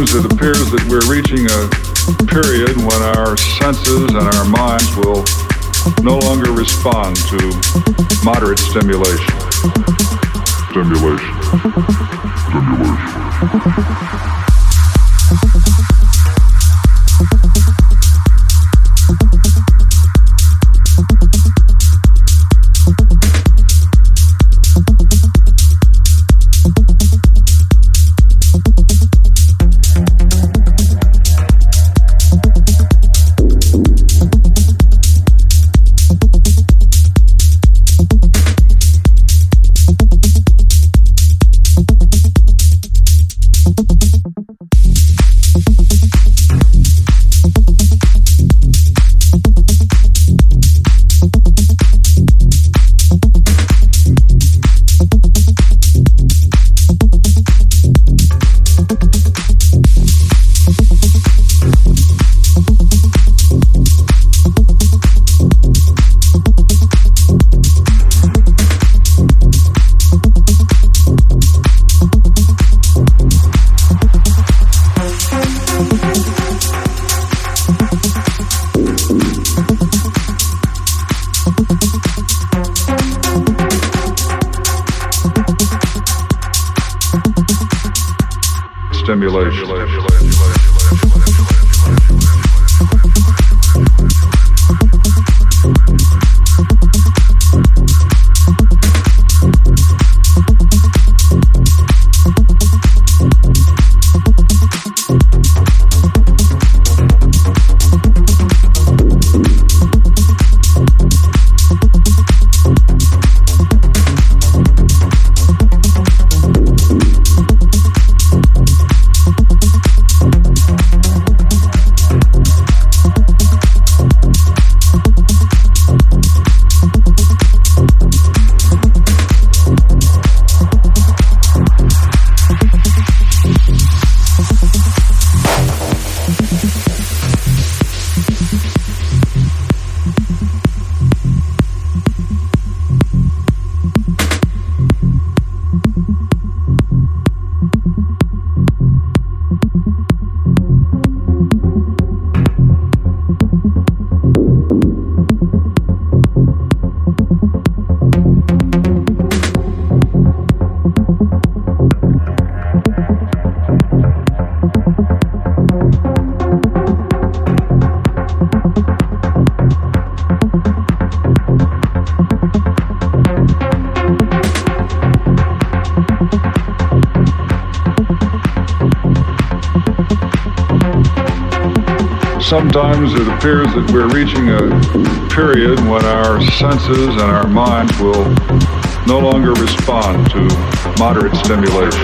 It appears that we're reaching a period when our senses and our minds will no longer respond to moderate. Stimulation. Sometimes it appears that we're reaching a period when our senses and our minds will no longer respond to moderate stimulation.